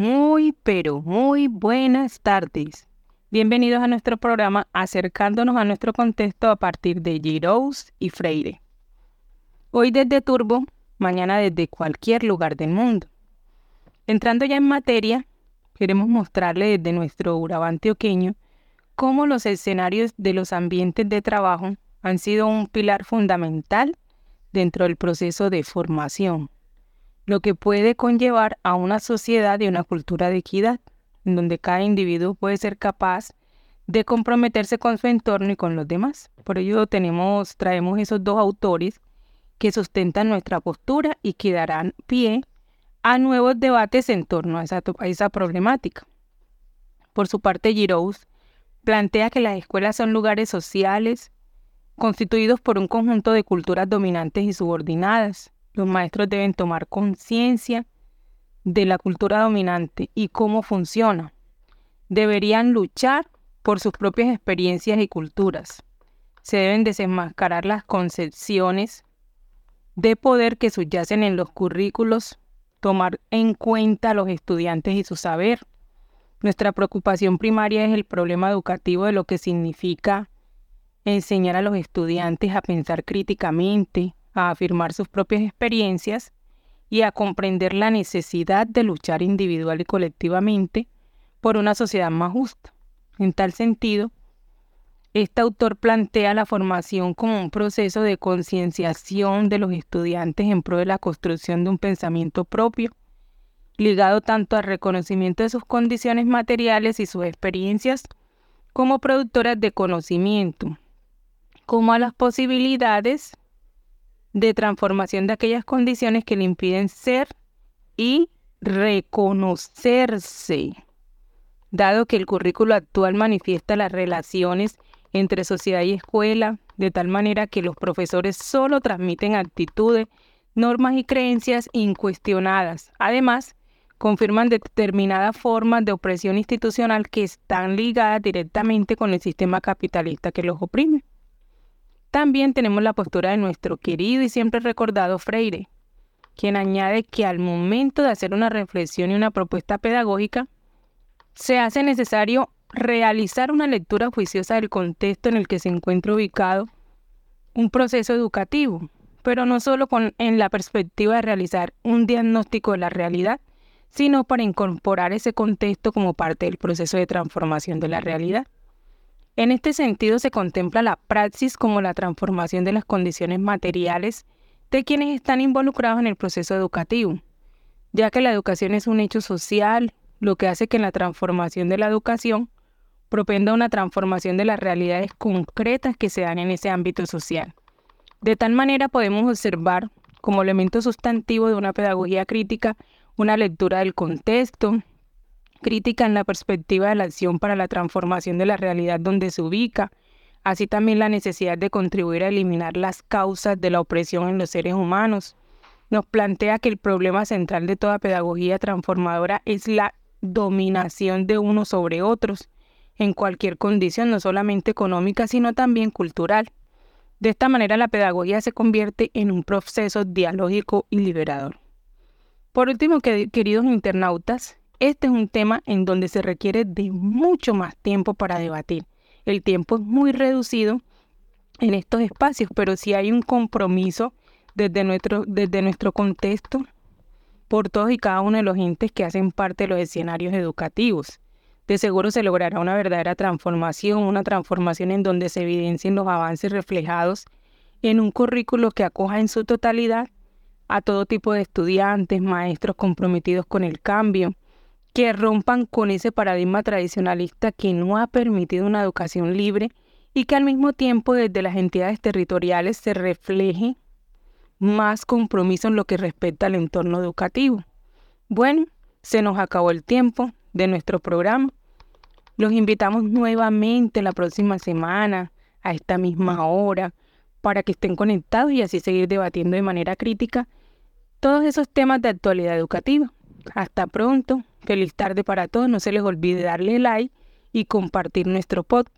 Muy, pero muy buenas tardes. Bienvenidos a nuestro programa acercándonos a nuestro contexto a partir de Giroux y Freire. Hoy desde Turbo, mañana desde cualquier lugar del mundo. Entrando ya en materia, queremos mostrarle desde nuestro Urabá antioqueño cómo los escenarios de los ambientes de trabajo han sido un pilar fundamental dentro del proceso de formación lo que puede conllevar a una sociedad y una cultura de equidad, en donde cada individuo puede ser capaz de comprometerse con su entorno y con los demás. Por ello tenemos, traemos esos dos autores que sustentan nuestra postura y que darán pie a nuevos debates en torno a esa, a esa problemática. Por su parte, Giroux plantea que las escuelas son lugares sociales constituidos por un conjunto de culturas dominantes y subordinadas, los maestros deben tomar conciencia de la cultura dominante y cómo funciona. Deberían luchar por sus propias experiencias y culturas. Se deben desenmascarar las concepciones de poder que subyacen en los currículos, tomar en cuenta a los estudiantes y su saber. Nuestra preocupación primaria es el problema educativo de lo que significa enseñar a los estudiantes a pensar críticamente, a afirmar sus propias experiencias y a comprender la necesidad de luchar individual y colectivamente por una sociedad más justa. En tal sentido, este autor plantea la formación como un proceso de concienciación de los estudiantes en pro de la construcción de un pensamiento propio, ligado tanto al reconocimiento de sus condiciones materiales y sus experiencias como productoras de conocimiento, como a las posibilidades de transformación de aquellas condiciones que le impiden ser y reconocerse, dado que el currículo actual manifiesta las relaciones entre sociedad y escuela, de tal manera que los profesores solo transmiten actitudes, normas y creencias incuestionadas. Además, confirman determinadas formas de opresión institucional que están ligadas directamente con el sistema capitalista que los oprime. También tenemos la postura de nuestro querido y siempre recordado Freire, quien añade que al momento de hacer una reflexión y una propuesta pedagógica, se hace necesario realizar una lectura juiciosa del contexto en el que se encuentra ubicado un proceso educativo, pero no solo con, en la perspectiva de realizar un diagnóstico de la realidad, sino para incorporar ese contexto como parte del proceso de transformación de la realidad. En este sentido se contempla la praxis como la transformación de las condiciones materiales de quienes están involucrados en el proceso educativo, ya que la educación es un hecho social, lo que hace que en la transformación de la educación propenda una transformación de las realidades concretas que se dan en ese ámbito social. De tal manera podemos observar como elemento sustantivo de una pedagogía crítica una lectura del contexto, crítica en la perspectiva de la acción para la transformación de la realidad donde se ubica, así también la necesidad de contribuir a eliminar las causas de la opresión en los seres humanos. Nos plantea que el problema central de toda pedagogía transformadora es la dominación de unos sobre otros, en cualquier condición, no solamente económica, sino también cultural. De esta manera la pedagogía se convierte en un proceso dialógico y liberador. Por último, queridos internautas, este es un tema en donde se requiere de mucho más tiempo para debatir. El tiempo es muy reducido en estos espacios, pero si hay un compromiso desde nuestro, desde nuestro contexto por todos y cada uno de los entes que hacen parte de los escenarios educativos. De seguro se logrará una verdadera transformación, una transformación en donde se evidencien los avances reflejados en un currículo que acoja en su totalidad a todo tipo de estudiantes, maestros comprometidos con el cambio, que rompan con ese paradigma tradicionalista que no ha permitido una educación libre y que al mismo tiempo desde las entidades territoriales se refleje más compromiso en lo que respecta al entorno educativo. Bueno, se nos acabó el tiempo de nuestro programa. Los invitamos nuevamente la próxima semana a esta misma hora para que estén conectados y así seguir debatiendo de manera crítica todos esos temas de actualidad educativa. Hasta pronto. Feliz tarde para todos. No se les olvide darle like y compartir nuestro podcast.